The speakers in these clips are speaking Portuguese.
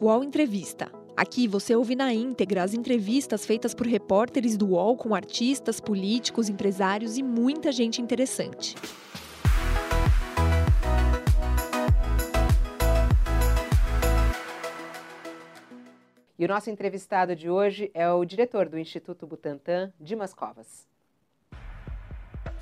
UOL Entrevista. Aqui você ouve na íntegra as entrevistas feitas por repórteres do UOL com artistas, políticos, empresários e muita gente interessante. E o nosso entrevistado de hoje é o diretor do Instituto Butantan, Dimas Covas.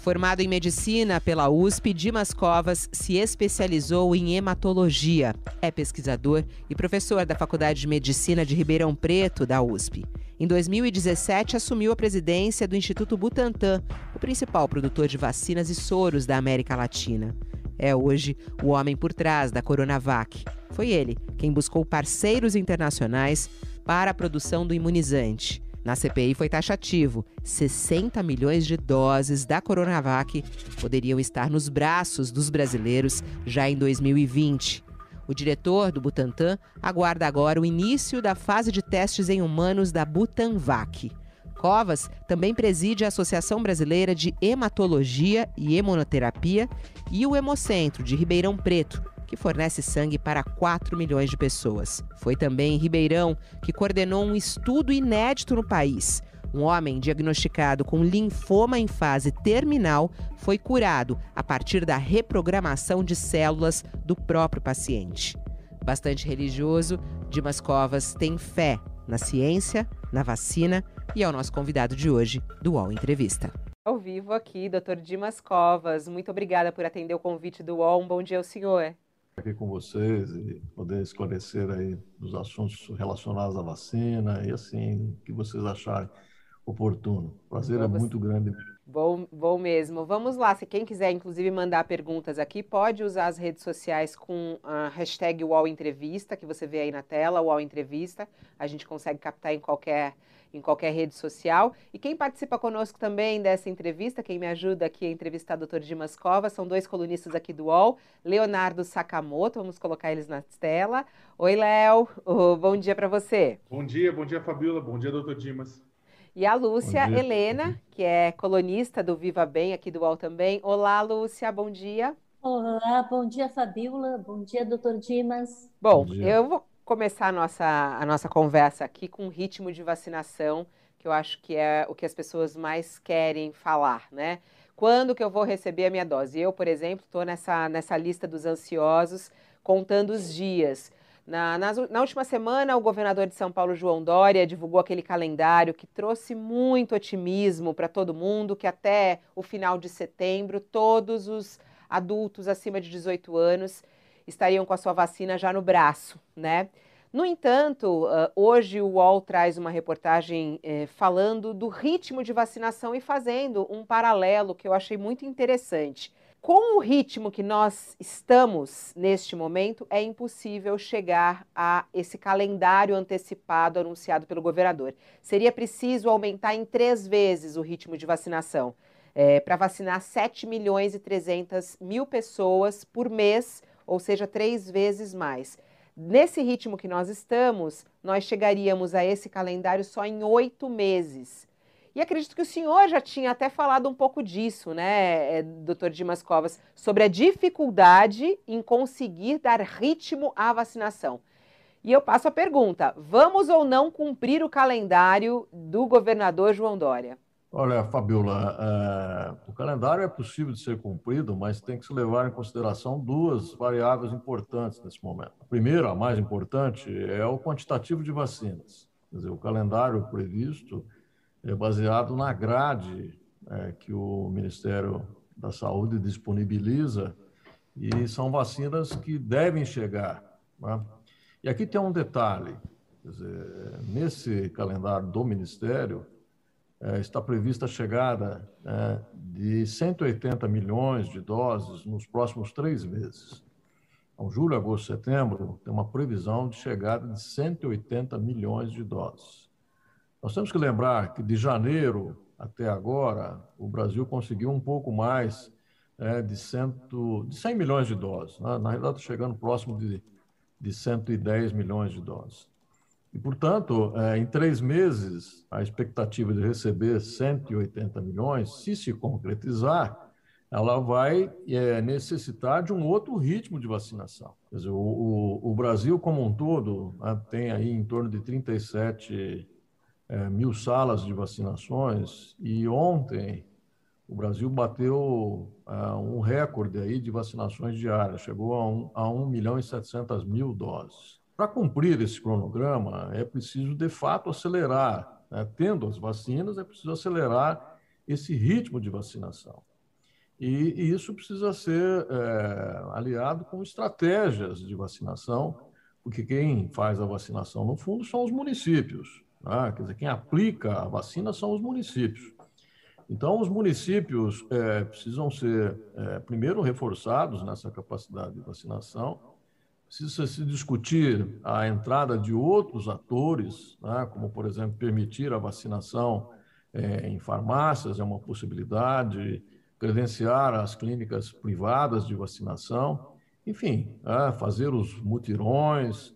Formado em medicina pela USP, Dimas Covas se especializou em hematologia. É pesquisador e professor da Faculdade de Medicina de Ribeirão Preto, da USP. Em 2017, assumiu a presidência do Instituto Butantan, o principal produtor de vacinas e soros da América Latina. É hoje o homem por trás da Coronavac. Foi ele quem buscou parceiros internacionais para a produção do imunizante. Na CPI foi taxativo: 60 milhões de doses da Coronavac poderiam estar nos braços dos brasileiros já em 2020. O diretor do Butantan aguarda agora o início da fase de testes em humanos da Butanvac. Covas também preside a Associação Brasileira de Hematologia e Hemonoterapia e o Hemocentro de Ribeirão Preto, que fornece sangue para 4 milhões de pessoas. Foi também em Ribeirão que coordenou um estudo inédito no país. Um homem diagnosticado com linfoma em fase terminal foi curado a partir da reprogramação de células do próprio paciente. Bastante religioso, Dimas Covas tem fé na ciência, na vacina e é o nosso convidado de hoje do UOL Entrevista. Ao vivo aqui, Dr. Dimas Covas. Muito obrigada por atender o convite do UOL. Um bom dia ao senhor aqui com vocês e poder esclarecer aí os assuntos relacionados à vacina e assim que vocês acharem oportuno. Prazer é muito grande. Bom, bom mesmo. Vamos lá. Se quem quiser, inclusive, mandar perguntas aqui, pode usar as redes sociais com a hashtag UOL Entrevista, que você vê aí na tela, UOL Entrevista. A gente consegue captar em qualquer em qualquer rede social. E quem participa conosco também dessa entrevista, quem me ajuda aqui a entrevistar o Dr. Dimas Cova, são dois colunistas aqui do UOL, Leonardo Sakamoto, vamos colocar eles na tela. Oi, Léo, oh, bom dia para você. Bom dia, bom dia, Fabiola, bom dia, doutor Dimas. E a Lúcia Helena, que é colunista do Viva Bem, aqui do UOL também. Olá, Lúcia, bom dia. Olá, bom dia, Fabiola. Bom dia, doutor Dimas. Bom, bom eu vou começar a nossa, a nossa conversa aqui com o ritmo de vacinação, que eu acho que é o que as pessoas mais querem falar, né? Quando que eu vou receber a minha dose? Eu, por exemplo, estou nessa, nessa lista dos ansiosos, contando os dias. Na, na, na, última semana, o governador de São Paulo, João Dória, divulgou aquele calendário que trouxe muito otimismo para todo mundo, que até o final de setembro, todos os adultos acima de 18 anos estariam com a sua vacina já no braço, né? No entanto, hoje o UOL traz uma reportagem eh, falando do ritmo de vacinação e fazendo um paralelo que eu achei muito interessante. Com o ritmo que nós estamos neste momento, é impossível chegar a esse calendário antecipado anunciado pelo governador. Seria preciso aumentar em três vezes o ritmo de vacinação, é, para vacinar 7 milhões e 300 mil pessoas por mês ou seja, três vezes mais. Nesse ritmo que nós estamos, nós chegaríamos a esse calendário só em oito meses. E acredito que o senhor já tinha até falado um pouco disso, né, eh, doutor Dimas Covas, sobre a dificuldade em conseguir dar ritmo à vacinação. E eu passo a pergunta: vamos ou não cumprir o calendário do governador João Dória? Olha, Fabiola, é, o calendário é possível de ser cumprido, mas tem que se levar em consideração duas variáveis importantes nesse momento. A primeira, a mais importante, é o quantitativo de vacinas. Quer dizer, o calendário previsto é baseado na grade é, que o Ministério da Saúde disponibiliza e são vacinas que devem chegar. Né? E aqui tem um detalhe: dizer, nesse calendário do Ministério, está prevista a chegada é, de 180 milhões de doses nos próximos três meses. Então, julho, agosto, setembro, tem uma previsão de chegada de 180 milhões de doses. Nós temos que lembrar que de janeiro até agora, o Brasil conseguiu um pouco mais é, de, cento, de 100 milhões de doses. Né? Na realidade, chegando próximo de, de 110 milhões de doses. E, portanto, é, em três meses, a expectativa de receber 180 milhões, se se concretizar, ela vai é, necessitar de um outro ritmo de vacinação. Quer dizer, o, o, o Brasil como um todo né, tem aí em torno de 37 é, mil salas de vacinações e ontem o Brasil bateu uh, um recorde aí de vacinações diárias, chegou a 1, a 1 milhão e 700 mil doses. Para cumprir esse cronograma, é preciso, de fato, acelerar. Né? Tendo as vacinas, é preciso acelerar esse ritmo de vacinação. E, e isso precisa ser é, aliado com estratégias de vacinação, porque quem faz a vacinação, no fundo, são os municípios. Né? Quer dizer, quem aplica a vacina são os municípios. Então, os municípios é, precisam ser, é, primeiro, reforçados nessa capacidade de vacinação. Precisa se discutir a entrada de outros atores, né, como, por exemplo, permitir a vacinação é, em farmácias, é uma possibilidade, credenciar as clínicas privadas de vacinação, enfim, é, fazer os mutirões,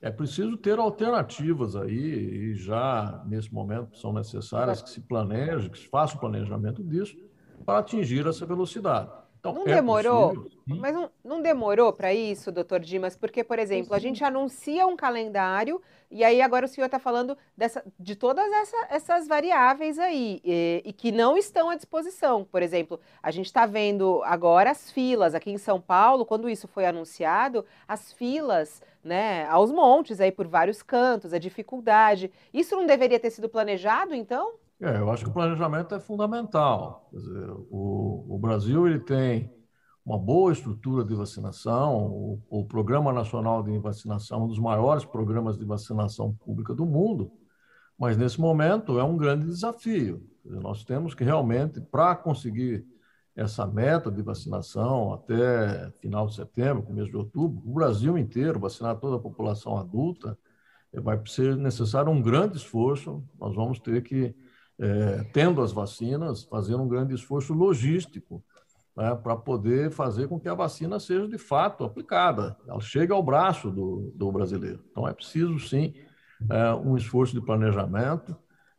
é preciso ter alternativas aí, e já nesse momento são necessárias que se planeje, que se faça o planejamento disso, para atingir essa velocidade. Então, não é demorou, possível, mas não, não demorou para isso, doutor Dimas, porque, por exemplo, a gente anuncia um calendário e aí agora o senhor está falando dessa, de todas essa, essas variáveis aí e, e, que não estão à disposição. Por exemplo, a gente está vendo agora as filas aqui em São Paulo, quando isso foi anunciado, as filas né, aos montes aí por vários cantos, a dificuldade. Isso não deveria ter sido planejado, então? É, eu acho que o planejamento é fundamental. Dizer, o, o, Brasil ele tem uma boa estrutura de vacinação, o, o, Programa Nacional de Vacinação, é um dos maiores programas de vacinação pública do mundo, mas nesse momento é um grande desafio. Dizer, nós temos que realmente, para conseguir essa meta de vacinação até final de setembro, começo de outubro, o Brasil inteiro, vacinar toda a população adulta, vai ser necessário um grande esforço. Nós vamos ter que é, tendo as vacinas, fazer um grande esforço logístico né, para poder fazer com que a vacina seja de fato aplicada, ela chegue ao braço do, do brasileiro. Então é preciso sim é, um esforço de planejamento.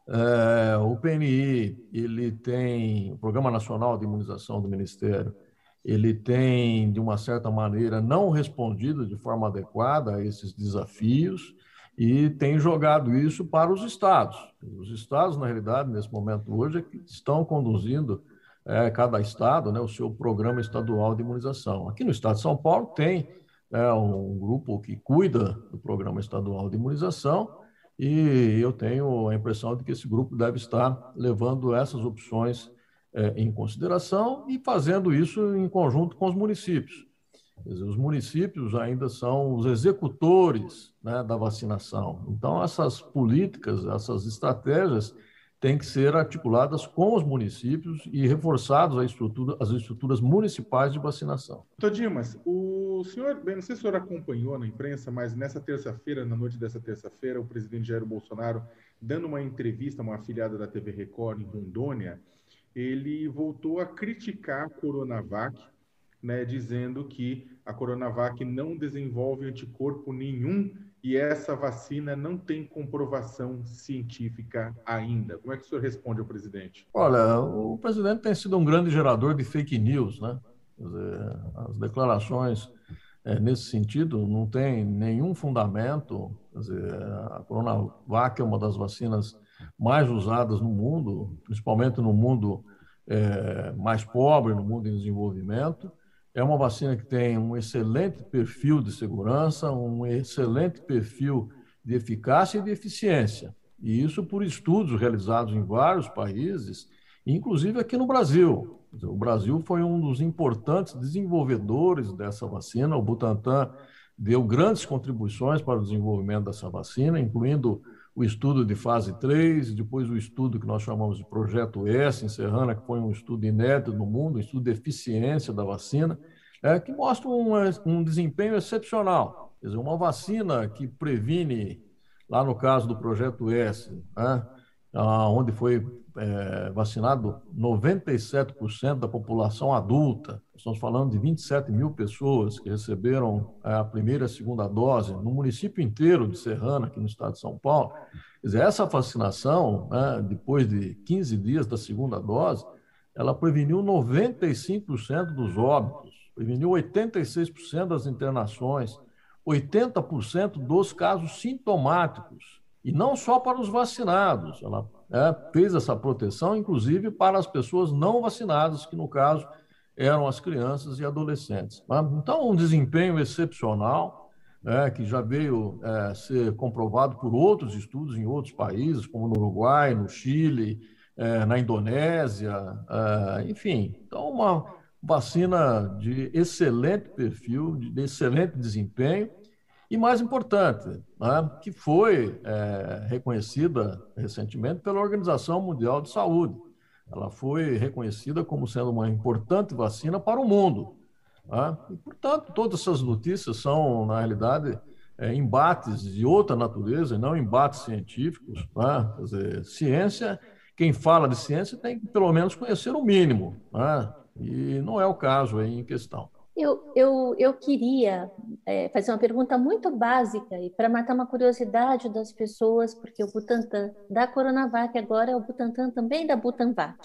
É, o PNI ele tem o Programa Nacional de Imunização do Ministério, ele tem de uma certa maneira não respondido de forma adequada a esses desafios e tem jogado isso para os estados. Os estados, na realidade, nesse momento hoje, é que estão conduzindo é, cada estado né, o seu programa estadual de imunização. Aqui no estado de São Paulo tem é, um grupo que cuida do programa estadual de imunização e eu tenho a impressão de que esse grupo deve estar levando essas opções é, em consideração e fazendo isso em conjunto com os municípios. Os municípios ainda são os executores né, da vacinação. Então, essas políticas, essas estratégias têm que ser articuladas com os municípios e reforçados estrutura, as estruturas municipais de vacinação. Doutor Dimas, o senhor, bem, não sei se o senhor acompanhou na imprensa, mas nessa terça-feira, na noite dessa terça-feira, o presidente Jair Bolsonaro, dando uma entrevista a uma afiliada da TV Record em Rondônia, ele voltou a criticar a Coronavac, né, dizendo que a Coronavac não desenvolve anticorpo nenhum e essa vacina não tem comprovação científica ainda. Como é que o senhor responde ao presidente? Olha, o presidente tem sido um grande gerador de fake news, né? As declarações é, nesse sentido não tem nenhum fundamento. Dizer, a Coronavac é uma das vacinas mais usadas no mundo, principalmente no mundo é, mais pobre, no mundo em desenvolvimento. É uma vacina que tem um excelente perfil de segurança, um excelente perfil de eficácia e de eficiência. E isso por estudos realizados em vários países, inclusive aqui no Brasil. O Brasil foi um dos importantes desenvolvedores dessa vacina. O Butantan deu grandes contribuições para o desenvolvimento dessa vacina, incluindo o estudo de fase 3, depois o estudo que nós chamamos de Projeto S, em Serrana, que foi um estudo inédito no mundo, um estudo de eficiência da vacina, é, que mostra um, um desempenho excepcional. Quer dizer, uma vacina que previne, lá no caso do Projeto S, né, onde foi é, vacinado 97% da população adulta. Estamos falando de 27 mil pessoas que receberam a primeira e a segunda dose no município inteiro de Serrana, aqui no estado de São Paulo. Quer dizer, essa vacinação, né, depois de 15 dias da segunda dose, ela preveniu 95% dos óbitos, preveniu 86% das internações, 80% dos casos sintomáticos. E não só para os vacinados, ela é, fez essa proteção, inclusive para as pessoas não vacinadas, que no caso eram as crianças e adolescentes. Tá? Então, um desempenho excepcional, é, que já veio é, ser comprovado por outros estudos em outros países, como no Uruguai, no Chile, é, na Indonésia, é, enfim. Então, uma vacina de excelente perfil, de excelente desempenho, e mais importante, né, que foi é, reconhecida recentemente pela Organização Mundial de Saúde. Ela foi reconhecida como sendo uma importante vacina para o mundo. Né? E, portanto, todas essas notícias são, na realidade, é, embates de outra natureza, não embates científicos. Né? Quer dizer, ciência, quem fala de ciência tem que, pelo menos, conhecer o mínimo. Né? E não é o caso aí em questão. Eu, eu, eu queria é, fazer uma pergunta muito básica e para matar uma curiosidade das pessoas, porque o Butantan da Coronavac agora é o Butantan também da Butanvac.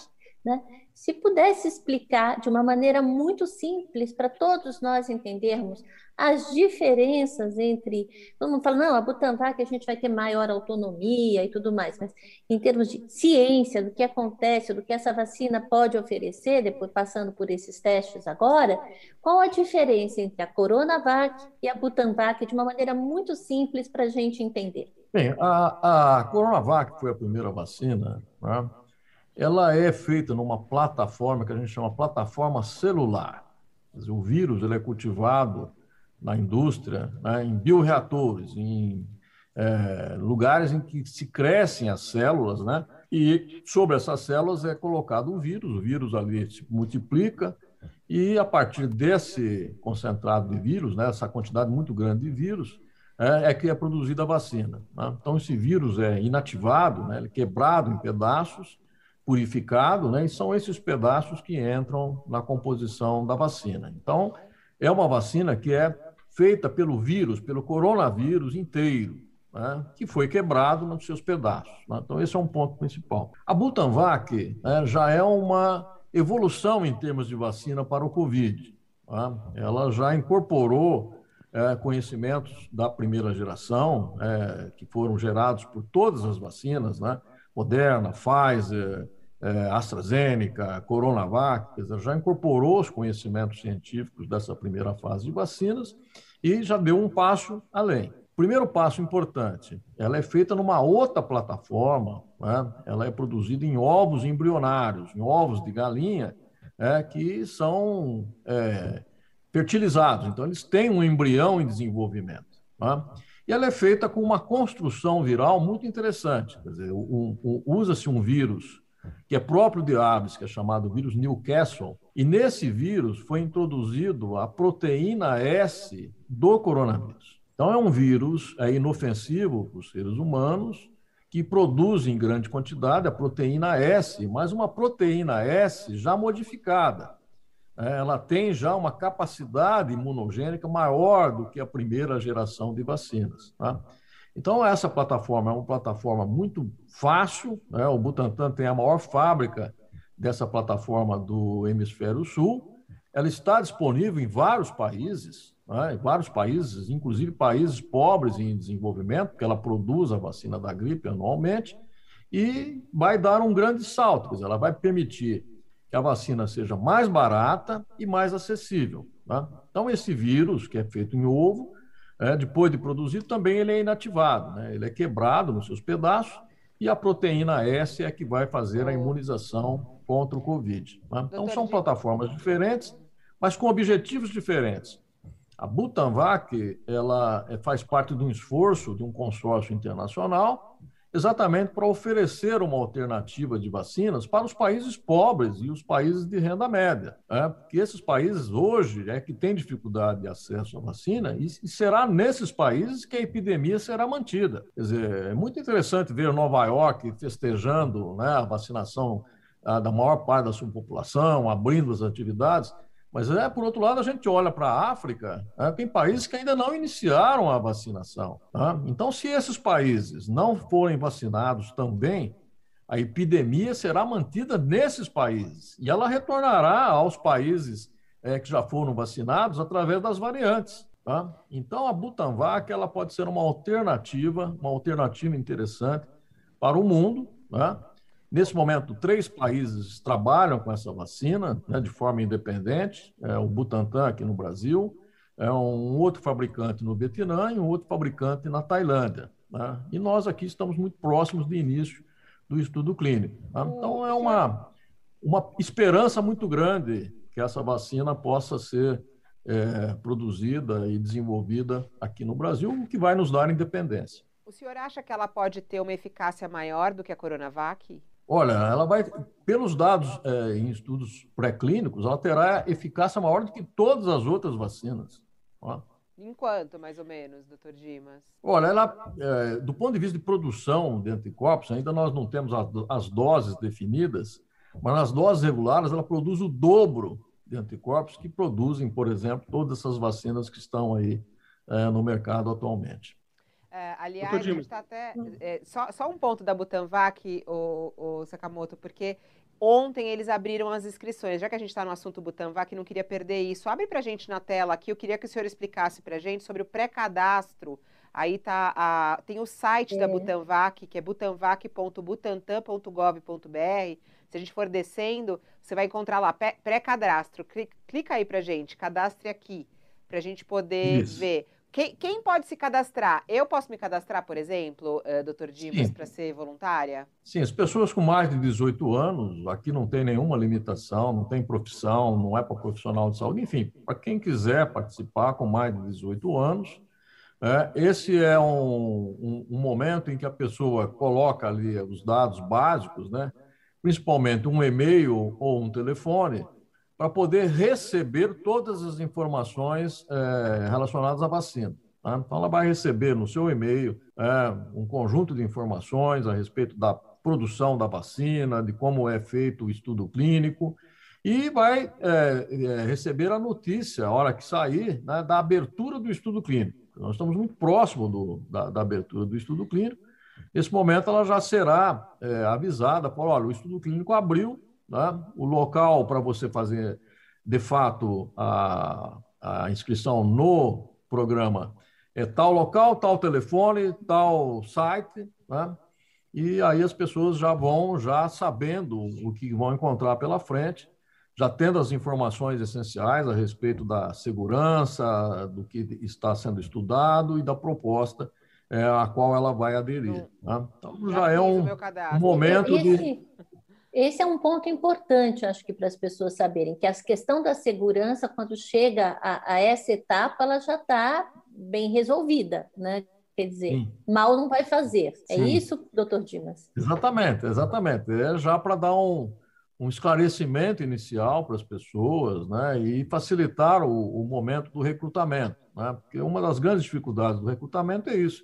Né? Se pudesse explicar de uma maneira muito simples para todos nós entendermos as diferenças entre. Todo mundo fala, não, a Butanvac a gente vai ter maior autonomia e tudo mais, mas em termos de ciência, do que acontece, do que essa vacina pode oferecer, depois passando por esses testes agora, qual a diferença entre a Coronavac e a Butanvac de uma maneira muito simples para a gente entender? Bem, a, a Coronavac foi a primeira vacina, né? ela é feita numa plataforma que a gente chama plataforma celular. O vírus ele é cultivado na indústria, né, em bioreatores, em é, lugares em que se crescem as células, né? E sobre essas células é colocado o vírus, o vírus ali se multiplica e a partir desse concentrado de vírus, né, essa quantidade muito grande de vírus, é, é que é produzida a vacina. Né? Então esse vírus é inativado, né, ele é quebrado em pedaços, purificado, né, e são esses pedaços que entram na composição da vacina. Então é uma vacina que é feita pelo vírus, pelo coronavírus inteiro, né, que foi quebrado nos seus pedaços. Né? Então, esse é um ponto principal. A Butanvac né, já é uma evolução em termos de vacina para o Covid. Né? Ela já incorporou é, conhecimentos da primeira geração, é, que foram gerados por todas as vacinas, né? Moderna, Pfizer, é, AstraZeneca, Coronavac, já incorporou os conhecimentos científicos dessa primeira fase de vacinas e já deu um passo além. Primeiro passo importante, ela é feita numa outra plataforma, né? ela é produzida em ovos embrionários, em ovos de galinha, é, que são é, fertilizados. Então, eles têm um embrião em desenvolvimento. Né? E ela é feita com uma construção viral muito interessante. Um, um, usa-se um vírus que é próprio de aves, que é chamado vírus Newcastle, e nesse vírus foi introduzido a proteína S do coronavírus. Então, é um vírus é inofensivo para os seres humanos, que produz em grande quantidade a proteína S, mas uma proteína S já modificada. É, ela tem já uma capacidade imunogênica maior do que a primeira geração de vacinas. Tá? Então, essa plataforma é uma plataforma muito fácil. Né? O Butantan tem a maior fábrica dessa plataforma do Hemisfério Sul. Ela está disponível em vários países, né? em vários países, inclusive países pobres em desenvolvimento, porque ela produz a vacina da gripe anualmente, e vai dar um grande salto. Ela vai permitir que a vacina seja mais barata e mais acessível. Tá? Então, esse vírus, que é feito em ovo, é, depois de produzido, também ele é inativado, né? ele é quebrado nos seus pedaços e a proteína S é que vai fazer a imunização contra o Covid. Né? Então, são plataformas diferentes, mas com objetivos diferentes. A Butanvac ela é, faz parte de um esforço de um consórcio internacional exatamente para oferecer uma alternativa de vacinas para os países pobres e os países de renda média. Né? Porque esses países hoje é que têm dificuldade de acesso à vacina e, será nesses países que a epidemia será mantida. Quer dizer, é muito interessante ver Nova York festejando né, a vacinação a, da maior parte da sua população, abrindo as atividades, mas, é, por outro lado, a gente olha para a África, né, tem países que ainda não iniciaram a vacinação. Tá? Então, se esses países não forem vacinados também, a epidemia será mantida nesses países e ela retornará aos países é, que já foram vacinados através das variantes. Tá? Então, a Butanvac ela pode ser uma alternativa, uma alternativa interessante para o mundo. Né? Nesse momento, três países trabalham com essa vacina né, de forma independente: é o Butantan aqui no Brasil, é um outro fabricante no Vietnã e um outro fabricante na Tailândia. Né? E nós aqui estamos muito próximos do início do estudo clínico. Tá? Então, é uma, uma esperança muito grande que essa vacina possa ser é, produzida e desenvolvida aqui no Brasil, o que vai nos dar independência. O senhor acha que ela pode ter uma eficácia maior do que a Coronavac? Olha, ela vai, pelos dados é, em estudos pré-clínicos, ela terá eficácia maior do que todas as outras vacinas. Ó. Em quanto, mais ou menos, doutor Dimas? Olha, ela, é, do ponto de vista de produção de anticorpos, ainda nós não temos as, as doses definidas, mas nas doses regulares ela produz o dobro de anticorpos que produzem, por exemplo, todas essas vacinas que estão aí é, no mercado atualmente. É, aliás, a gente está até. É, só, só um ponto da Butanvac, o, o Sakamoto, porque ontem eles abriram as inscrições. Já que a gente está no assunto Butanvac, não queria perder isso. Abre para a gente na tela aqui. Eu queria que o senhor explicasse para a gente sobre o pré-cadastro. Aí tá a, tem o site é. da Butanvac, que é butanvac.butantan.gov.br. Se a gente for descendo, você vai encontrar lá pré-cadastro. Clica aí para gente, cadastre aqui, para a gente poder Isso. ver. Quem, quem, pode se cadastrar? Eu posso me cadastrar, por exemplo, uh, doutor Dimas, para ser voluntária? Sim, as pessoas com mais de 18 anos, aqui não tem nenhuma limitação, não tem profissão, não é para profissional de saúde, enfim, para quem quiser participar com mais de 18 anos, é, esse é um, um, um, momento em que a pessoa coloca ali os dados básicos, né? principalmente um e-mail ou um telefone, para poder receber todas as informações é, relacionadas à vacina. Tá? Então, ela vai receber no seu e-mail é, um conjunto de informações a respeito da produção da vacina, de como é feito o estudo clínico, e vai é, receber a notícia, a hora que sair, né, da abertura do estudo clínico. Nós estamos muito próximos do, da, da abertura do estudo clínico, Nesse momento, ela já será é, avisada, por, olha, o estudo clínico abriu, né? o local para você fazer, de fato, a, a inscrição no programa é tal local, tal telefone, tal site, né? e aí as pessoas já vão já sabendo o que vão encontrar pela frente, já tendo as informações essenciais a respeito da segurança, do que está sendo estudado e da proposta é, a qual ela vai aderir. Né? Então, já é um, um momento esse, de. Esse é um ponto importante, acho que, para as pessoas saberem, que a questão da segurança, quando chega a, a essa etapa, ela já está bem resolvida, né? Quer dizer, Sim. mal não vai fazer. É Sim. isso, doutor Dimas? Exatamente, exatamente. É já para dar um, um esclarecimento inicial para as pessoas né, e facilitar o, o momento do recrutamento. Né? Porque uma das grandes dificuldades do recrutamento é isso.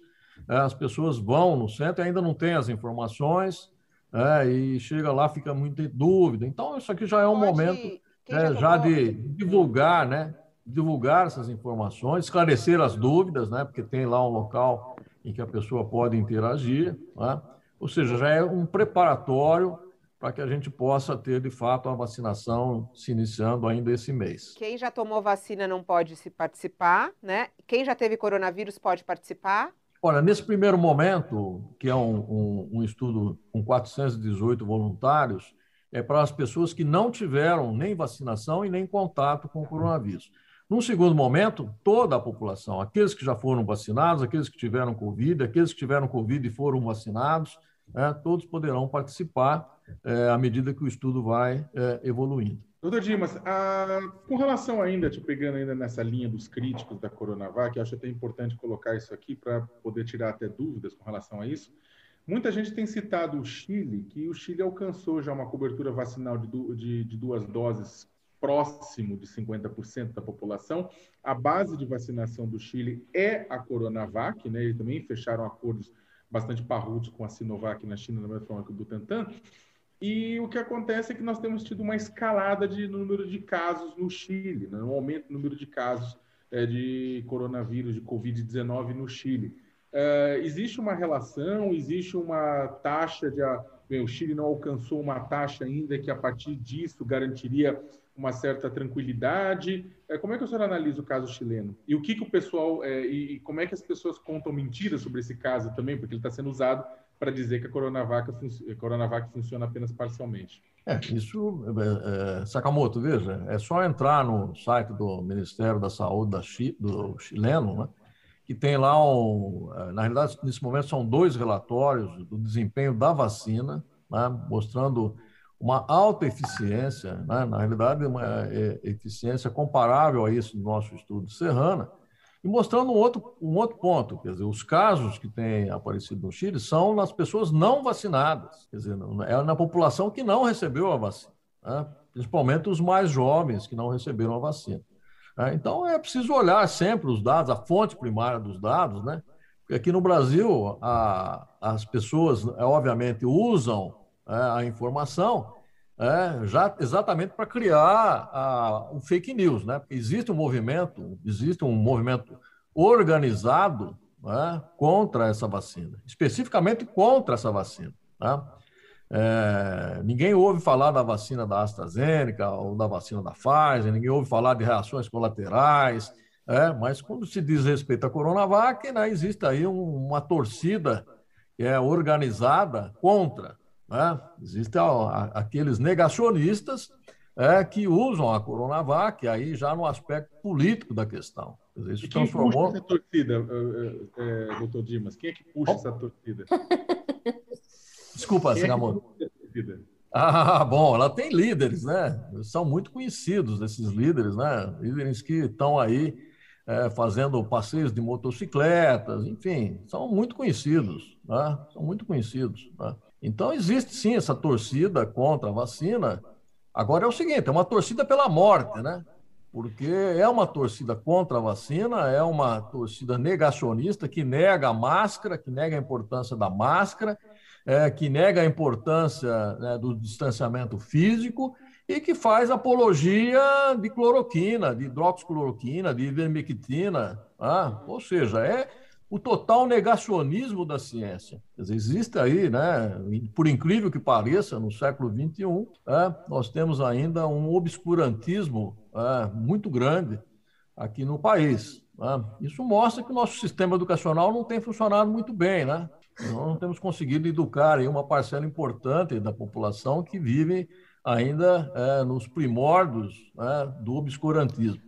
É, as pessoas vão no centro e ainda não têm as informações, é, e chega lá, fica muito em dúvida. Então, isso aqui já é um Pode, momento é, já de divulgar, né? Divulgar essas informações, esclarecer as dúvidas, né? Porque tem lá um local em que a pessoa pode interagir, né? Ou seja, já é um preparatório para que a gente possa ter, de fato, a vacinação se iniciando ainda esse mês. Quem já tomou vacina não pode se participar, né? Quem já teve coronavírus pode participar? Olha, nesse primeiro momento, que é um, um, um estudo com 418 voluntários, é para as pessoas que não tiveram nem vacinação e nem contato com o coronavírus. Num segundo momento, toda a população, aqueles que já foram vacinados, aqueles que tiveram Covid, aqueles que tiveram Covid e foram vacinados, né, todos poderão participar é, à medida que o estudo vai é, evoluindo. Doutor Dimas, a, com relação ainda, te pegando ainda nessa linha dos críticos da Coronavac, eu acho até importante colocar isso aqui para poder tirar até dúvidas com relação a isso. Muita gente tem citado o Chile, que o Chile alcançou já uma cobertura vacinal de, de, de duas doses próximo de 50% da população. A base de vacinação do Chile é a Coronavac, né? Eles também fecharam acordos bastante parrudos com a Sinovac na China, da mesma forma que o Butantan. E o que acontece é que nós temos tido uma escalada de número de casos no Chile, né? um aumento no número de casos é, de coronavírus, de Covid-19 no Chile. É, existe uma relação, existe uma taxa de, o Chile não alcançou uma taxa ainda que a partir disso garantiria uma certa tranquilidade. É, como é que o senhor analisa o caso chileno? E o que, que o pessoal é, e, como é que as pessoas contam mentiras sobre esse caso também, porque ele está sendo usado para dizer que a Coronavac, Coronavac funciona apenas parcialmente. É, isso, é, é, Sakamoto, veja, é só entrar no site do Ministério da Saúde da Chi, do chileno, né, que tem lá, um, é, na realidade, nesse momento são dois relatórios do desempenho da vacina, né, mostrando uma alta eficiência, né, na realidade, uma é, eficiência comparável a isso do nosso estudo Serrana, e mostrando um outro, um outro ponto, quer dizer, os casos que têm aparecido no Chile são nas pessoas não vacinadas, quer dizer, é na população que não recebeu a vacina, né? principalmente os mais jovens que não receberam a vacina. Né? Então, é preciso olhar sempre os dados, a fonte primária dos dados, né? Porque aqui no Brasil, a, as pessoas, obviamente, usam é, a informação, é, já exatamente para criar a, o fake news, né? Existe um movimento, existe um movimento organizado né, contra essa vacina, especificamente contra essa vacina. Né? É, ninguém ouve falar da vacina da AstraZeneca ou da vacina da Pfizer, ninguém ouve falar de reações colaterais, é, mas quando se diz respeito à Coronavac, né, existe aí um, uma torcida que é organizada contra. Né? Existem aqueles negacionistas é, que usam a Coronavac aí já no aspecto político da questão. Isso e quem transformou... puxa essa torcida, é, é, doutor Dimas? Quem é que puxa oh. essa torcida? Desculpa, Sagamoto. É ah, bom, ela tem líderes, né? São muito conhecidos esses líderes, né? Líderes que estão aí é, fazendo passeios de motocicletas, enfim, são muito conhecidos, né? São muito conhecidos. Né? Então, existe sim essa torcida contra a vacina. Agora é o seguinte: é uma torcida pela morte, né? Porque é uma torcida contra a vacina, é uma torcida negacionista que nega a máscara, que nega a importância da máscara, é, que nega a importância né, do distanciamento físico e que faz apologia de cloroquina, de hidroxicloroquina, de ivermectina. Ah, ou seja, é o total negacionismo da ciência. Dizer, existe aí, né, por incrível que pareça, no século XXI, é, nós temos ainda um obscurantismo é, muito grande aqui no país. É. Isso mostra que o nosso sistema educacional não tem funcionado muito bem. Né? Nós não temos conseguido educar aí uma parcela importante da população que vive ainda é, nos primórdios né, do obscurantismo.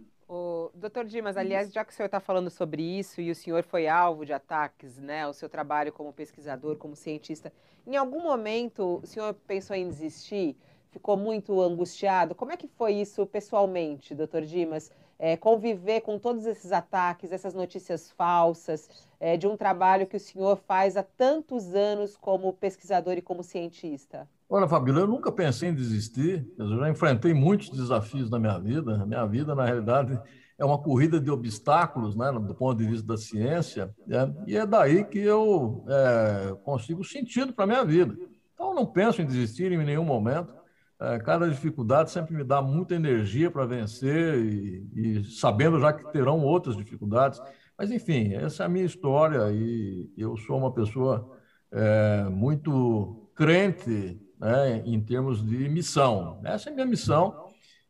Doutor Dimas, aliás, já que o senhor está falando sobre isso e o senhor foi alvo de ataques, né? O seu trabalho como pesquisador, como cientista, em algum momento o senhor pensou em desistir? Ficou muito angustiado? Como é que foi isso pessoalmente, doutor Dimas? É, conviver com todos esses ataques, essas notícias falsas, é, de um trabalho que o senhor faz há tantos anos como pesquisador e como cientista? Olha, Fabíola, eu nunca pensei em desistir. Eu já enfrentei muitos desafios na minha vida. A minha vida, na realidade, é uma corrida de obstáculos, né, do ponto de vista da ciência, né, e é daí que eu é, consigo sentido para a minha vida. Então, não penso em desistir em nenhum momento. É, cada dificuldade sempre me dá muita energia para vencer, e, e, sabendo já que terão outras dificuldades. Mas, enfim, essa é a minha história e eu sou uma pessoa é, muito crente né, em termos de missão. Essa é a minha missão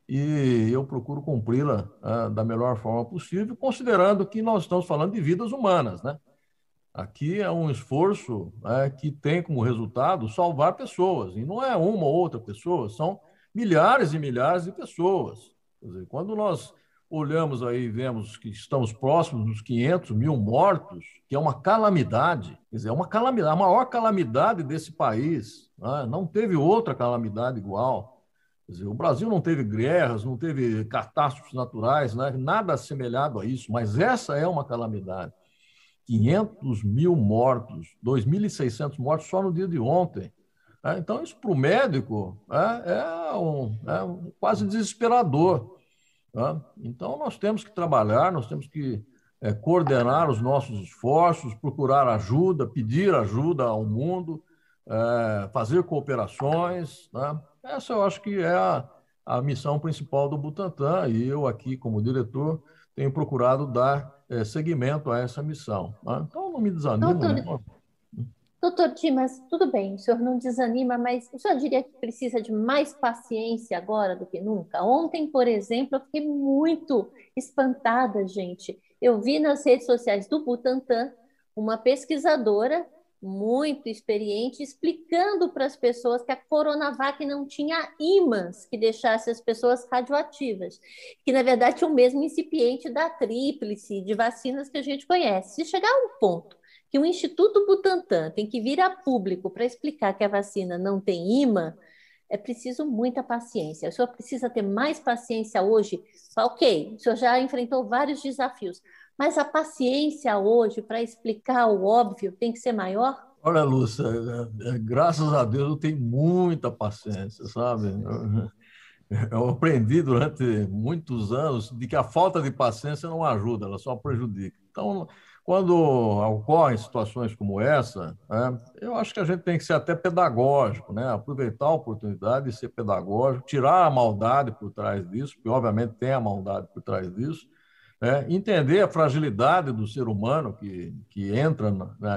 e eu procuro cumpri-la ah, da melhor forma possível, considerando que nós estamos falando de vidas humanas, né? Aqui é um esforço né, que tem como resultado salvar pessoas, e não é uma ou outra pessoa, são milhares e milhares de pessoas. Dizer, quando nós olhamos aí e vemos que estamos próximos dos 500 mil mortos, que é uma calamidade, quer dizer, é uma calamidade, a maior calamidade desse país, né? não teve outra calamidade igual. Dizer, o Brasil não teve guerras, não teve catástrofes naturais, né? nada assemelhado a isso, mas essa é uma calamidade. 500 mil mortos, 2.600 mortos só no dia de ontem. É, então, isso para o médico é, é, um, é um quase desesperador. Né? Então, nós temos que trabalhar, nós temos que é, coordenar os nossos esforços, procurar ajuda, pedir ajuda ao mundo, é, fazer cooperações. Né? Essa eu acho que é a, a missão principal do Butantan e eu aqui, como diretor, tenho procurado dar é, seguimento a essa missão. Né? Então, não me desanimo. Doutor, Doutor Dimas, tudo bem, o senhor não desanima, mas o senhor diria que precisa de mais paciência agora do que nunca? Ontem, por exemplo, eu fiquei muito espantada, gente. Eu vi nas redes sociais do Butantan uma pesquisadora muito experiente explicando para as pessoas que a Coronavac não tinha ímãs que deixasse as pessoas radioativas, que na verdade é o mesmo incipiente da tríplice, de vacinas que a gente conhece. Se chegar a um ponto que o Instituto Butantan tem que vir a público para explicar que a vacina não tem imã, é preciso muita paciência. O senhor precisa ter mais paciência hoje. Ok, o senhor já enfrentou vários desafios, mas a paciência hoje para explicar o óbvio tem que ser maior? Olha, Lúcia, é, é, graças a Deus eu tenho muita paciência, sabe? Eu aprendi durante muitos anos de que a falta de paciência não ajuda, ela só prejudica. Então, quando ocorrem situações como essa, né, eu acho que a gente tem que ser até pedagógico, né? aproveitar a oportunidade de ser pedagógico, tirar a maldade por trás disso, porque obviamente tem a maldade por trás disso, né? entender a fragilidade do ser humano que, que entra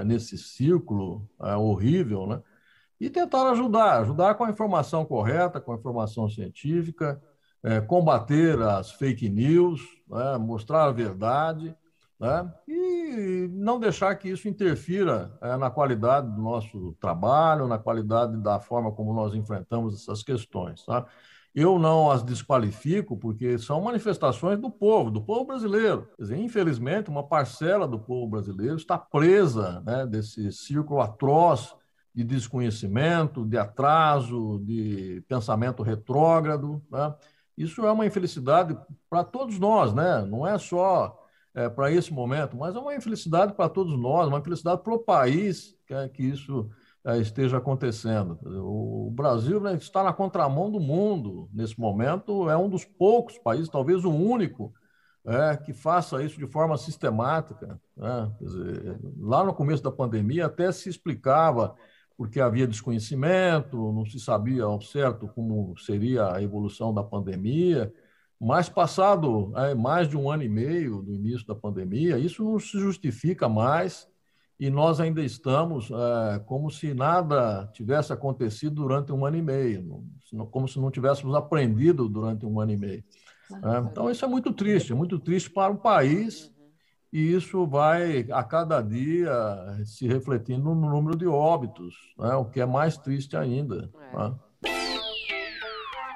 nesse círculo é, horrível, né? e tentar ajudar, ajudar com a informação correta, com a informação científica, é, combater as fake news, né? mostrar a verdade né? e não deixar que isso interfira é, na qualidade do nosso trabalho, na qualidade da forma como nós enfrentamos essas questões. Tá? Eu não as desqualifico porque são manifestações do povo, do povo brasileiro. Dizer, infelizmente, uma parcela do povo brasileiro está presa né, desse círculo atroz de desconhecimento, de atraso, de pensamento retrógrado. Né? Isso é uma infelicidade para todos nós, né? não é só é, para esse momento, mas é uma infelicidade para todos nós, uma infelicidade para o país que, é, que isso esteja acontecendo. O Brasil né, está na contramão do mundo nesse momento, é um dos poucos países, talvez o único, é, que faça isso de forma sistemática. Né? Dizer, lá no começo da pandemia até se explicava porque havia desconhecimento, não se sabia ao certo como seria a evolução da pandemia, mas passado é, mais de um ano e meio do início da pandemia, isso não se justifica mais e nós ainda estamos é, como se nada tivesse acontecido durante um ano e meio, como se não tivéssemos aprendido durante um ano e meio. É, então, isso é muito triste, é muito triste para o país e isso vai, a cada dia, se refletindo no número de óbitos, né? o que é mais triste ainda. É. Né?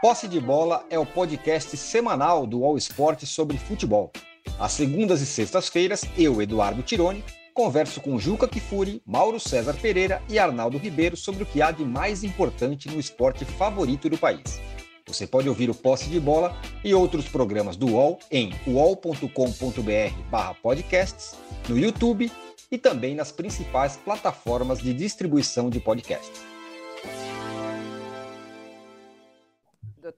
Posse de Bola é o podcast semanal do All Sport sobre futebol. Às segundas e sextas-feiras, eu, Eduardo Tironi, converso com Juca Kifuri, Mauro César Pereira e Arnaldo Ribeiro sobre o que há de mais importante no esporte favorito do país. Você pode ouvir o Posse de Bola e outros programas do UOL em uol.com.br/podcasts, no YouTube e também nas principais plataformas de distribuição de podcasts.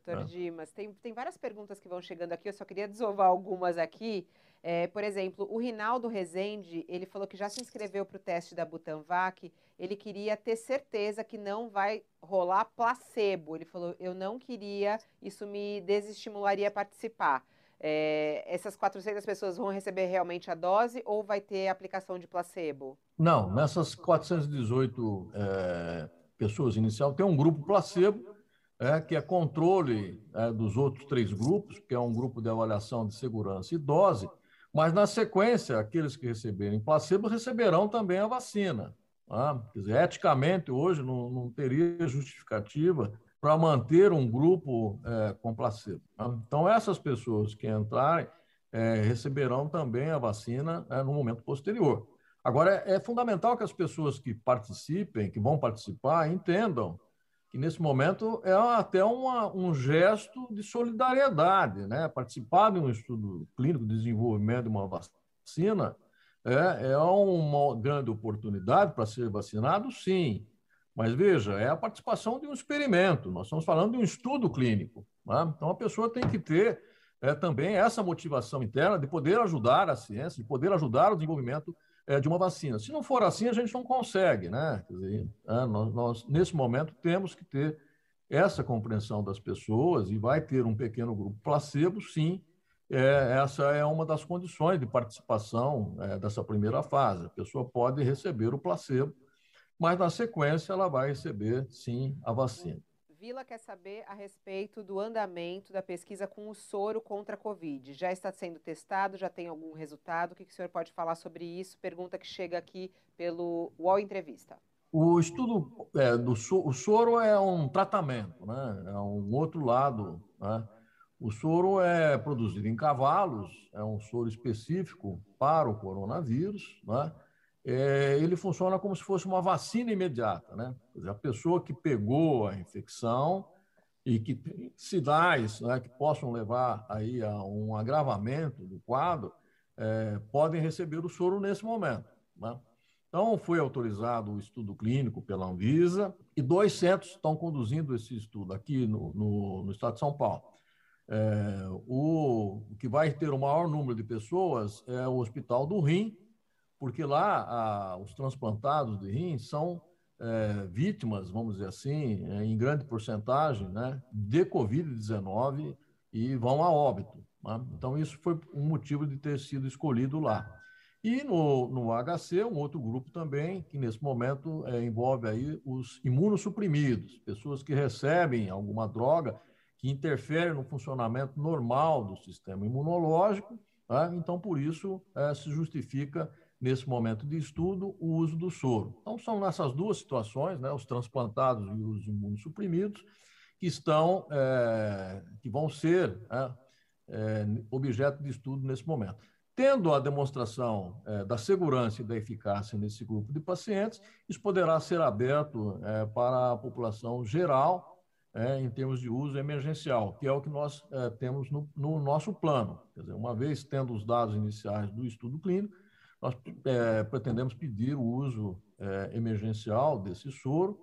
doutor. Dimas. Tem, tem várias perguntas que vão chegando aqui, eu só queria desovar algumas aqui. É, por exemplo, o Rinaldo Rezende, ele falou que já se inscreveu para o teste da Butanvac, ele queria ter certeza que não vai rolar placebo. Ele falou, eu não queria, isso me desestimularia a participar. É, essas 400 pessoas vão receber realmente a dose ou vai ter aplicação de placebo? Não, nessas 418 é, pessoas inicial, tem um grupo placebo é, que é controle é, dos outros três grupos, que é um grupo de avaliação de segurança e dose, mas na sequência, aqueles que receberem placebo receberão também a vacina. Tá? Quer dizer, eticamente, hoje não, não teria justificativa para manter um grupo é, com placebo. Tá? Então, essas pessoas que entrarem é, receberão também a vacina é, no momento posterior. Agora, é, é fundamental que as pessoas que participem, que vão participar, entendam que nesse momento é até uma, um gesto de solidariedade, né? Participar de um estudo clínico de desenvolvimento de uma vacina é, é uma grande oportunidade para ser vacinado, sim. Mas veja, é a participação de um experimento. Nós estamos falando de um estudo clínico. Né? Então a pessoa tem que ter é, também essa motivação interna de poder ajudar a ciência, de poder ajudar o desenvolvimento é, de uma vacina. Se não for assim, a gente não consegue, né? Dizer, é, nós, nós, nesse momento, temos que ter essa compreensão das pessoas e vai ter um pequeno grupo placebo, sim. É, essa é uma das condições de participação é, dessa primeira fase. A pessoa pode receber o placebo mas na sequência ela vai receber, sim, a vacina. Vila quer saber a respeito do andamento da pesquisa com o soro contra a Covid. Já está sendo testado? Já tem algum resultado? O que, o senhor pode falar sobre isso? Pergunta que chega aqui pelo UOL Entrevista. O estudo é, do o soro é um tratamento, né? é um outro lado. Né? O soro é produzido em cavalos, é um soro específico para o coronavírus. Né? É, ele funciona como se fosse uma vacina imediata. Né? A pessoa que pegou a infecção e que tem sinais né, que possam levar aí a um agravamento do quadro, é, podem receber o soro nesse momento. Né? Então, foi autorizado o estudo clínico pela Anvisa e dois centros estão conduzindo esse estudo aqui no, no, no estado de São Paulo. É, o, o, que vai ter o maior número de pessoas é o Hospital do Rim, porque lá a, os transplantados de rim são é, vítimas, vamos dizer assim, é, em grande porcentagem, né, de Covid-19 e vão a óbito. Né? Então, isso foi um motivo de ter sido escolhido lá. E no, no HC, um outro grupo também, que nesse momento é, envolve aí os imunossuprimidos, pessoas que recebem alguma droga que interfere no funcionamento normal do sistema imunológico, tá? então por isso é, se justifica nesse momento de estudo o uso do soro. Então são nessas duas situações, né, os transplantados e os imunossuprimidos, que estão, é, que vão ser é, é, objeto de estudo nesse momento. Tendo a demonstração é, da segurança e da eficácia nesse grupo de pacientes, isso poderá ser aberto para a população geral, em termos de uso emergencial, que é o que nós temos no, no, nosso plano. Quer dizer, uma vez tendo os dados iniciais do estudo clínico, nós é, pretendemos pedir o uso é, emergencial desse soro,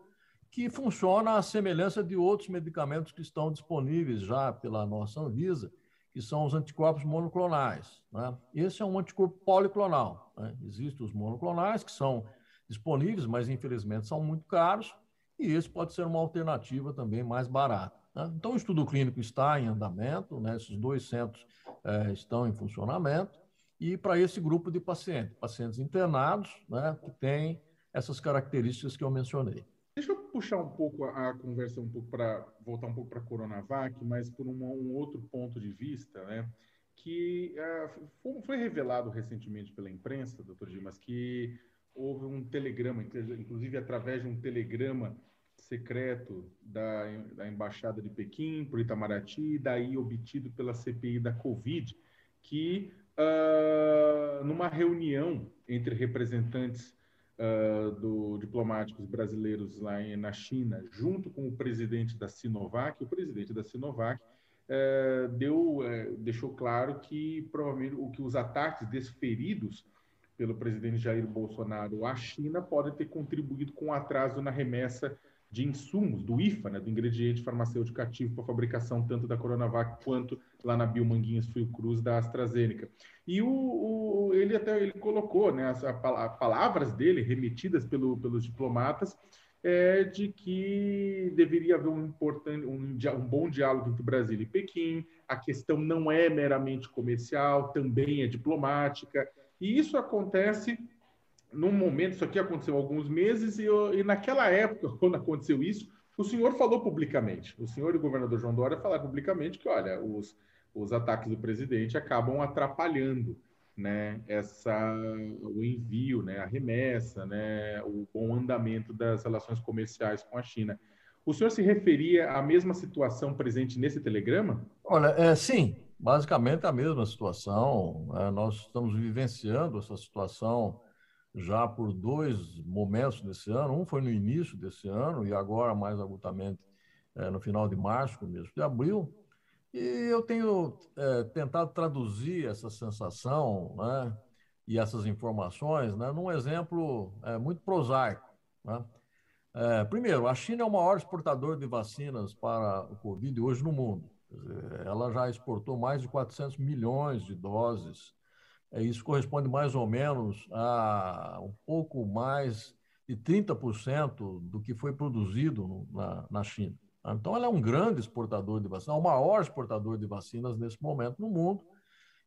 que funciona à semelhança de outros medicamentos que estão disponíveis já pela nossa Anvisa, que são os anticorpos monoclonais. Né? Esse é um anticorpo policlonal. Né? Existem os monoclonais, que são disponíveis, mas infelizmente são muito caros, e esse pode ser uma alternativa também mais barata. Né? Então, o estudo clínico está em andamento, né? esses dois centros é, estão em funcionamento, e para esse grupo de pacientes, pacientes internados, né, que têm essas características que eu mencionei. Deixa eu puxar um pouco a, a conversa um pouco para voltar um pouco para a Coronavac, mas por um, um, outro ponto de vista, né? Que uh, foi, foi, revelado recentemente pela imprensa, doutor Dimas, que houve um telegrama, inclusive através de um telegrama secreto da, da embaixada de Pequim para o Itamaraty, daí obtido pela CPI da Covid, que uh, numa reunião entre representantes uh, do diplomáticos brasileiros lá em, na China, junto com o presidente da Sinovac, o presidente da Sinovac uh, deu, uh, deixou claro que provavelmente o que os ataques desferidos pelo presidente Jair Bolsonaro à China podem ter contribuído com o atraso na remessa de insumos do IFA, né, do ingrediente farmacêutico ativo para a fabricação tanto da Coronavac quanto lá na Biomanguinhos Fiocruz da AstraZeneca. E o, o, ele até ele colocou, né, as a, a palavras dele remetidas pelo, pelos diplomatas é de que deveria haver um importante um, um bom diálogo entre Brasil e Pequim. A questão não é meramente comercial, também é diplomática. E isso acontece num momento, isso aqui aconteceu há alguns meses, e, e naquela época, quando aconteceu isso, o senhor falou publicamente, o senhor e o governador João Dória falaram publicamente que, olha, os, os ataques do presidente acabam atrapalhando né, essa, o envio, né, a remessa, né, o bom andamento das relações comerciais com a China. O senhor se referia à mesma situação presente nesse telegrama? Olha, é, sim, basicamente a mesma situação. É, nós estamos vivenciando essa situação já por dois momentos desse ano. Um foi no início desse ano e agora mais agudamente é, no final de março, começo de abril. E eu tenho é, tentado traduzir essa sensação né, e essas informações né, num exemplo é, muito prosaico. Né? É, primeiro, a China é o maior exportador de vacinas para o Covid hoje no mundo. Ela já exportou mais de 400 milhões de doses é, isso corresponde mais ou menos a um pouco mais de 30% do que foi produzido na, na China. Então, ela é um grande exportador de vacinas, é o maior exportador de vacinas nesse momento no mundo,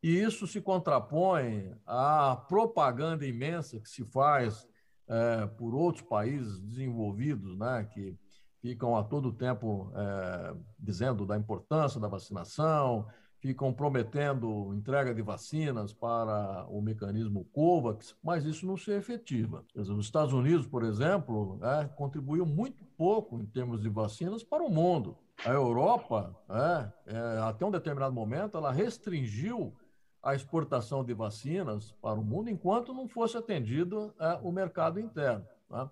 e isso se contrapõe à propaganda imensa que se faz é, por outros países desenvolvidos, né, que ficam a todo tempo é, dizendo da importância da vacinação, ficam prometendo entrega de vacinas para o mecanismo COVAX, mas isso não se efetiva. Os Estados Unidos, por exemplo, é, contribuiu muito pouco em termos de vacinas para o mundo. A Europa, é, é, até um determinado momento, ela restringiu a exportação de vacinas para o mundo enquanto não fosse atendido é, o mercado interno. Né?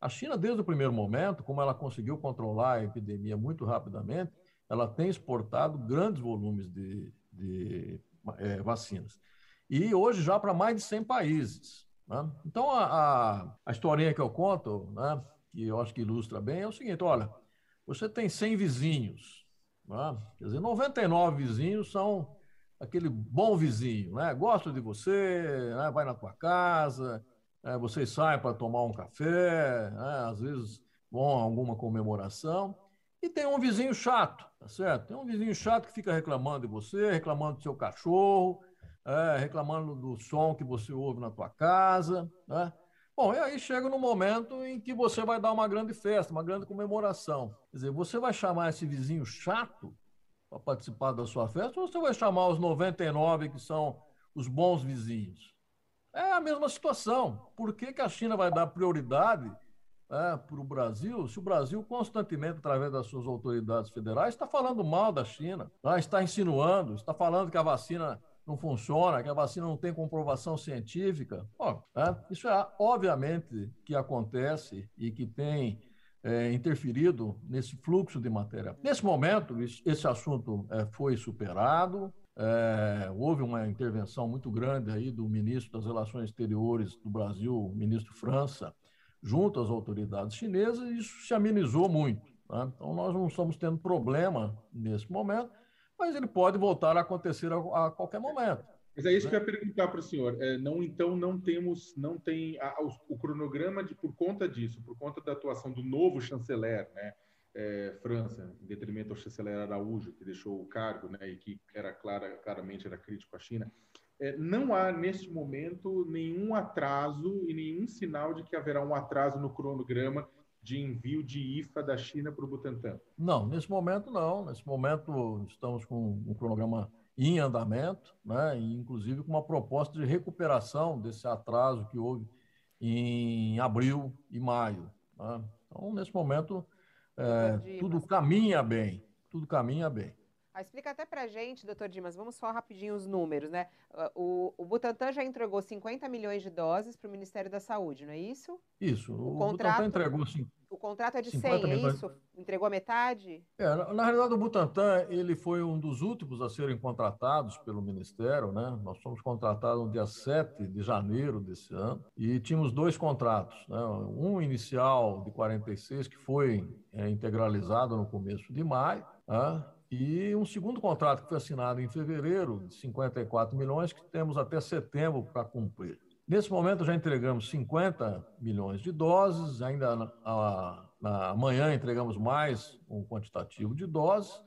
A China, desde o primeiro momento, como ela conseguiu controlar a epidemia muito rapidamente, ela tem exportado grandes volumes de, de é, vacinas. E hoje já para mais de 100 países. Né? Então, a, a, a, historinha que eu conto, né, que eu acho que ilustra bem, é o seguinte: olha, você tem 100 vizinhos, né? quer dizer, 99 vizinhos são aquele bom vizinho, né? gosta de você, né? vai na tua casa, é, vocês saem para tomar um café, né? às vezes vão a alguma comemoração. E tem um vizinho chato, tá certo? Tem um vizinho chato que fica reclamando de você, reclamando do seu cachorro, é, reclamando do som que você ouve na tua casa, né? Bom, e aí chega no momento em que você vai dar uma grande festa, uma grande comemoração. Quer dizer, você vai chamar esse vizinho chato para participar da sua festa ou você vai chamar os 99 que são os bons vizinhos? É a mesma situação. Por que, que a China vai dar prioridade é, para o Brasil se o Brasil constantemente, através das suas autoridades federais, está falando mal da China, tá? está insinuando, está falando que a vacina não funciona, que a vacina não tem comprovação científica. Bom, é, isso é obviamente que acontece e que tem é, interferido nesse fluxo de matéria. Nesse momento, esse assunto é, foi superado, é, houve uma intervenção muito grande aí do ministro das Relações Exteriores do Brasil, ministro França, junto às autoridades chinesas, isso se amenizou muito. Né? Então, nós não estamos tendo problema nesse momento, mas ele pode voltar a acontecer a, a qualquer momento. Mas é isso né? que eu ia perguntar para o senhor. É, não, então, não temos, não tem a, o, o, cronograma de por conta disso, por conta da atuação do novo chanceler, né? É, França, em detrimento ao chanceler Araújo, que deixou o cargo, né, e que era clara, claramente era crítico à China. É, não há, neste momento, nenhum atraso e nenhum sinal de que haverá um atraso no cronograma de envio de IFA da China para o Butantan? Não, nesse momento não. Nesse momento estamos com um cronograma em andamento, né? E, inclusive com uma proposta de recuperação desse atraso que houve em abril e maio. Né? Então, nesse momento, é, tudo caminha bem, tudo caminha bem. Ah, explica até para gente, doutor Dimas, vamos só rapidinho os números, né? Ah, o, o Butantan já entregou 50 milhões de doses para o Ministério da Saúde, não é isso? Isso, o, o contrato, Butantan entregou sim. O contrato é de 100, é isso? Entregou a metade? É, na, na, realidade, o Butantan ele foi um dos últimos a serem contratados pelo Ministério, né? Nós fomos contratados no dia 7 de janeiro desse ano e tínhamos dois contratos, né? Um inicial de 46 que foi é, integralizado no começo de maio, né? E um segundo contrato que foi assinado em fevereiro, de 54 milhões, que temos até setembro para cumprir. Nesse momento já entregamos 50 milhões de doses, ainda na, a, na, amanhã entregamos mais um quantitativo de doses,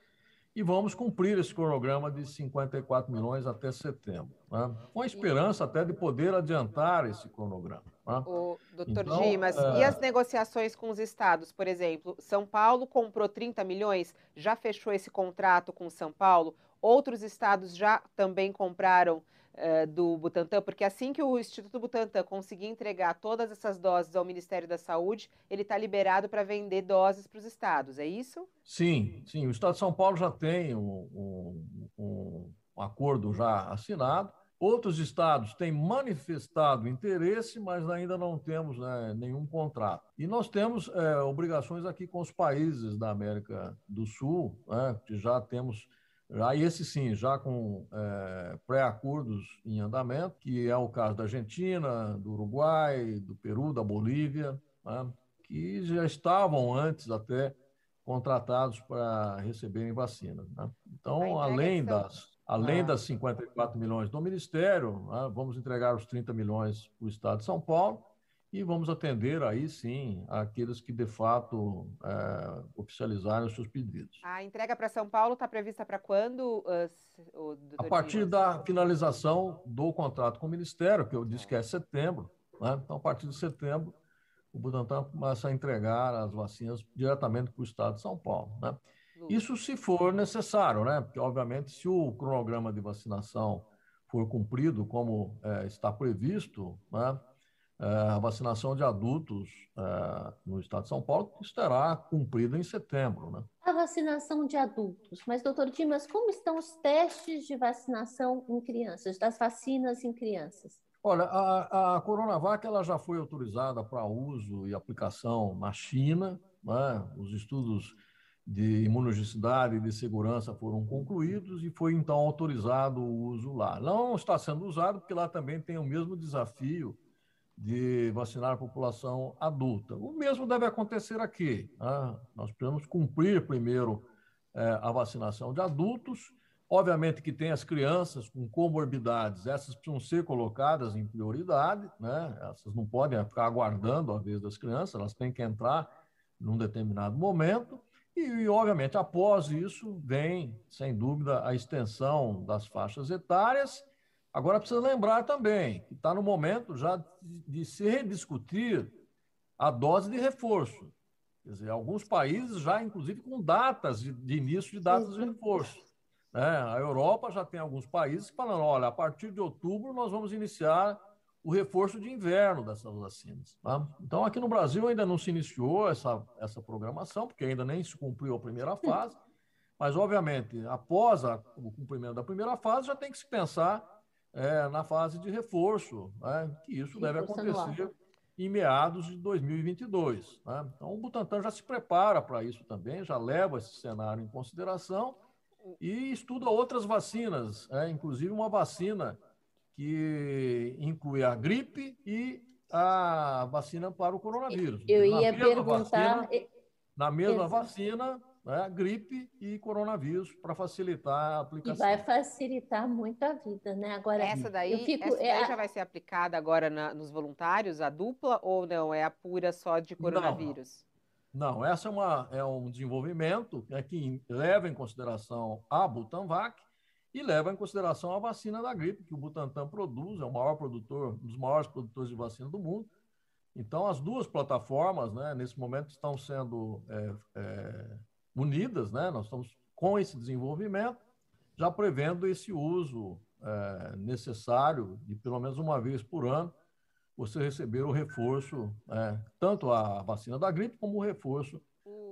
e vamos cumprir esse cronograma de 54 milhões até setembro, né? com a esperança até de poder adiantar esse cronograma. Né? O doutor então, Dimas, é... e as negociações com os estados, por exemplo, São Paulo comprou 30 milhões, já fechou esse contrato com São Paulo, outros estados já também compraram uh, do Butantan, porque assim que o Instituto Butantan conseguir entregar todas essas doses ao Ministério da Saúde, ele está liberado para vender doses para os estados, é isso? Sim, sim. O Estado de São Paulo já tem um, um, um acordo já assinado. Outros estados têm manifestado interesse, mas ainda não temos né, nenhum contrato. E nós temos é, obrigações aqui com os países da América do Sul, né, que já temos Aí esse sim, já com é, pré-acordos em andamento, que é o caso da Argentina, do Uruguai, do Peru, da Bolívia, né, que já estavam antes até contratados para receberem vacinas. Né? Então, além das, além ah. das 54 milhões do Ministério, né, vamos entregar os 30 milhões para o Estado de São Paulo e vamos atender aí sim aqueles que de fato é, oficializarem os seus pedidos. A entrega para São Paulo está prevista para quando? Uh, a partir Dimas? da finalização do contrato com o Ministério, que eu disse que é setembro. Né? Então, a partir de setembro, o Butantan começa a entregar as vacinas diretamente para o Estado de São Paulo. Né? Isso se for necessário, né? Porque, obviamente, se o cronograma de vacinação for cumprido como é, está previsto, né? É, a vacinação de adultos é, no estado de São Paulo estará cumprida em setembro. Né? A vacinação de adultos. Mas, doutor Dimas, como estão os testes de vacinação em crianças, das vacinas em crianças? Olha, a, a Coronavac ela já foi autorizada para uso e aplicação na China. Né? Os estudos de imunogenicidade e de segurança foram concluídos e foi então autorizado o uso lá. Não está sendo usado porque lá também tem o mesmo desafio de vacinar a população adulta. O mesmo deve acontecer aqui. Né? Nós precisamos cumprir primeiro é, a vacinação de adultos. Obviamente que tem as crianças com comorbidades, essas precisam ser colocadas em prioridade, né? essas não podem ficar aguardando a vez das crianças, elas têm que entrar num determinado momento. E, obviamente, após isso, vem, sem dúvida, a extensão das faixas etárias. Agora, precisa lembrar também que está no momento já de, se rediscutir a dose de reforço. Quer dizer, alguns países já, inclusive, com datas de, de início de datas de reforço. Né? A Europa já tem alguns países falam: olha, a partir de outubro nós vamos iniciar o reforço de inverno dessas vacinas. Tá? Então, aqui no Brasil ainda não se iniciou essa, essa programação, porque ainda nem se cumpriu a primeira fase, mas, obviamente, após a, o cumprimento da primeira fase, já tem que se pensar é, na fase de reforço, né? que isso deve acontecer em meados de 2022. Né? Então, o Butantan já se prepara para isso também, já leva esse cenário em consideração e estuda outras vacinas, é, inclusive uma vacina que inclui a gripe e a vacina para o coronavírus. Eu ia perguntar. Vacina, na mesma Exato. vacina, né, gripe e coronavírus, para facilitar a aplicação. E vai facilitar muito a vida, né? Agora, essa daí, fico, essa daí é, já vai ser aplicada agora na, nos voluntários, a dupla, ou não? É a pura só de coronavírus? Não, não essa é, uma, é um desenvolvimento né, que leva em consideração a Butanvac, e leva em consideração a vacina da gripe, que o Butantan produz, é o maior produtor, um dos maiores produtores de vacina do mundo. Então, as duas plataformas, né, nesse momento, estão sendo é, é, unidas, né? nós estamos com esse desenvolvimento, já prevendo esse uso é, necessário de pelo menos uma vez por ano você receber o reforço, é, tanto a vacina da gripe como o reforço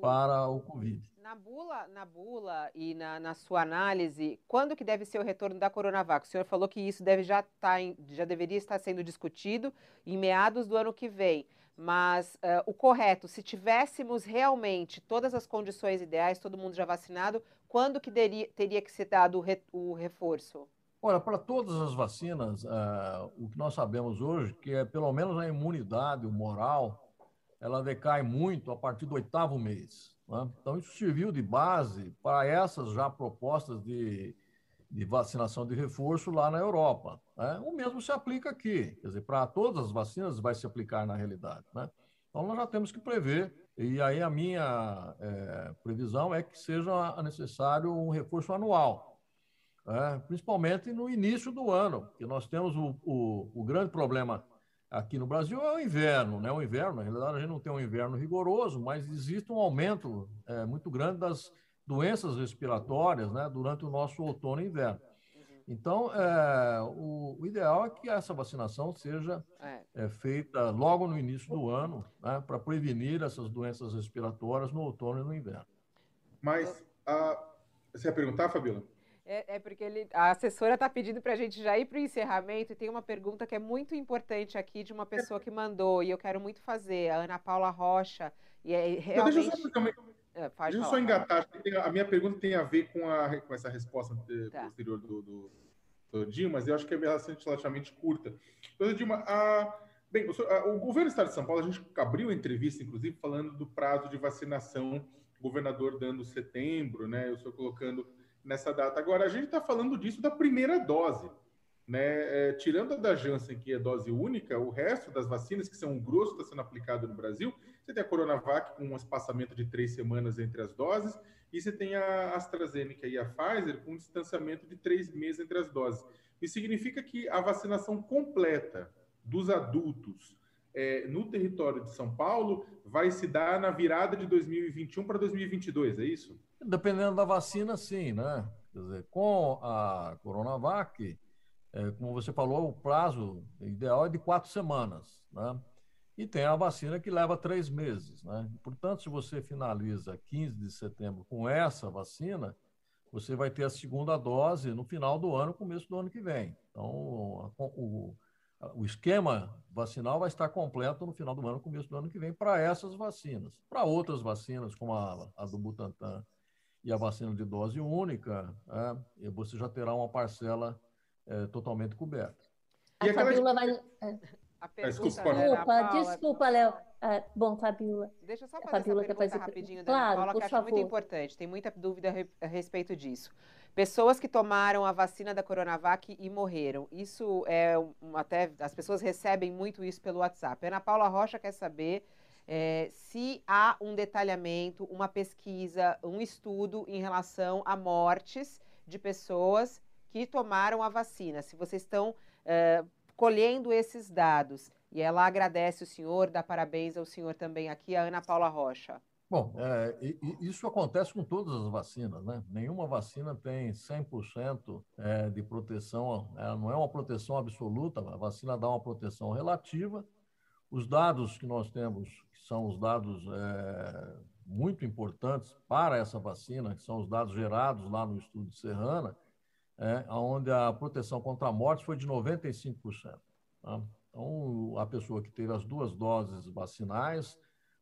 para o Covid. Na bula, na bula e na, na, sua análise, quando que deve ser o retorno da Coronavac? O senhor falou que isso deve já, tá em, já deveria estar sendo discutido em meados do ano que vem. Mas uh, o correto, se tivéssemos realmente todas as condições ideais, todo mundo já vacinado, quando que deria, teria que ser dado o, re, o reforço? Olha, para todas as vacinas, uh, o que nós sabemos hoje que é pelo menos a imunidade, o moral, ela decai muito a partir do oitavo mês. Né? Então, isso serviu de base para essas já propostas de, de vacinação de reforço lá na Europa. Né? O mesmo se aplica aqui, quer dizer, para todas as vacinas vai se aplicar na realidade. Né? Então, nós já temos que prever, e aí a minha é, previsão é que seja necessário um reforço anual, né? principalmente no início do ano, porque nós temos o, o, o grande problema aqui no Brasil é o inverno, né? O inverno, na realidade, a gente não tem um inverno rigoroso, mas existe um aumento é, muito grande das doenças respiratórias, né? Durante o nosso outono e inverno. Uhum. Então, é, o, o, ideal é que essa vacinação seja é. é feita logo no início do ano, né? Para prevenir essas doenças respiratórias no outono e no inverno. Mas, a... você ia perguntar, Fabíola? É, é, porque ele, a assessora está pedindo para a gente já ir para o encerramento e tem uma pergunta que é muito importante aqui de uma pessoa que mandou e eu quero muito fazer, a Ana Paula Rocha. E é realmente... Deixa eu só, é, deixa eu só engatar, a minha pergunta tem a ver com, a, com essa resposta tá. posterior do, do, do Dimas, eu acho que é bastante relativamente curta. Então, Dilma, a, bem, o, o governo do Estado de São Paulo, a gente abriu a entrevista, inclusive, falando do prazo de vacinação, o governador dando setembro, né, o senhor colocando nessa data. Agora, a gente está falando disso da primeira dose. Né? É, tirando a da Janssen, que é dose única, o resto das vacinas, que são o grosso, está sendo aplicado no Brasil. Você tem a Coronavac com um espaçamento de três semanas entre as doses, e você tem a AstraZeneca e a Pfizer com um distanciamento de três meses entre as doses. Isso significa que a vacinação completa dos adultos é, no território de São Paulo vai se dar na virada de 2021 para 2022, é isso? Dependendo da vacina, sim, né? Quer dizer, com a Coronavac, é, como você falou, o prazo ideal é de quatro semanas, né? E tem a vacina que leva três meses, né? Portanto, se você finaliza 15 de setembro com essa vacina, você vai ter a segunda dose no final do ano, começo do ano que vem. Então, o, o esquema vacinal vai estar completo no final do ano, começo do ano que vem, para essas vacinas. Para outras vacinas, como a, a, do Butantan e a vacina de dose única, é, você já terá uma parcela é, totalmente coberta. A Fabiola vai. É. A pergunta desculpa, desculpa, desculpa Léo. Ah, bom, Fabiola. Deixa eu só fazer Fabiola essa pergunta rapidinho da claro, Paula, que acho muito importante. Tem muita dúvida a respeito disso. Pessoas que tomaram a vacina da Coronavac e morreram. Isso é um, até as pessoas recebem muito isso pelo WhatsApp. Ana Paula Rocha quer saber é, se há um detalhamento, uma pesquisa, um estudo em relação a mortes de pessoas que tomaram a vacina. Se vocês estão é, colhendo esses dados. E ela agradece o senhor, dá parabéns ao senhor também aqui, a Ana Paula Rocha. Bom, é, isso acontece com todas as vacinas, né? Nenhuma vacina tem 100% é, de proteção, ela não é uma proteção absoluta, a vacina dá uma proteção relativa. Os dados que nós temos, que são os dados é, muito importantes para essa vacina, que são os dados gerados lá no estudo de Serrana, é, onde a proteção contra a morte foi de 95%. Tá? Então, a pessoa que teve as duas doses vacinais,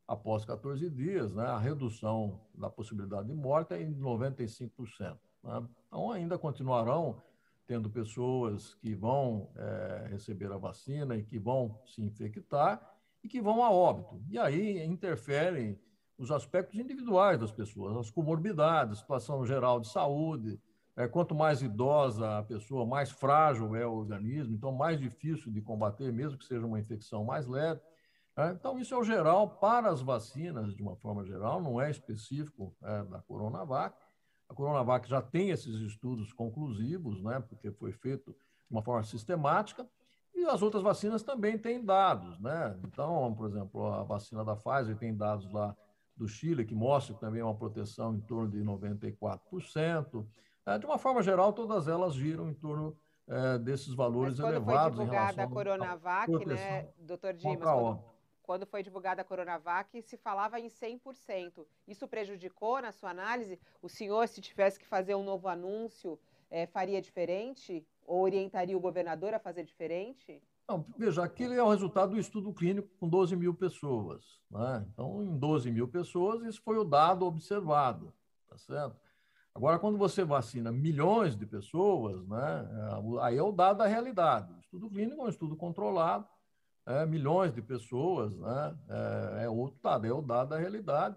após 14 dias, né, a redução da possibilidade de morte é em 95%. Né? Então, ainda continuarão tendo pessoas que vão é, receber a vacina e que vão se infectar e que vão a óbito. E aí interferem os aspectos individuais das pessoas, as comorbidades, situação geral de saúde, é, quanto mais idosa a pessoa, mais frágil é o organismo, então mais difícil de combater, mesmo que seja uma infecção mais leve. É, então, isso é o geral para as vacinas, de uma forma geral, não é específico é, da Coronavac. A Coronavac já tem esses estudos conclusivos, né, porque foi feito de uma forma sistemática, e as outras vacinas também têm dados. Né? Então, por exemplo, a vacina da Pfizer tem dados lá do Chile que mostram também uma proteção em torno de 94%. É, de uma forma geral, todas elas giram em torno é, desses valores Mas quando elevados. Foi divulgada a Coronavac, né, doutor Dimas? Quando, foi divulgada a Coronavac, se falava em 100%. Isso prejudicou na sua análise? O senhor, se tivesse que fazer um novo anúncio, é, faria diferente? Ou orientaria o governador a fazer diferente? Não, veja, aquele é o resultado do estudo clínico com 12 mil pessoas. Né? Então, em 12 mil pessoas, isso foi o dado observado, tá certo? Agora, quando você vacina milhões de pessoas, né, é, aí é o dado da realidade. O estudo clínico é um estudo controlado, é, milhões de pessoas, né, é, é, outro dado, é o dado da realidade.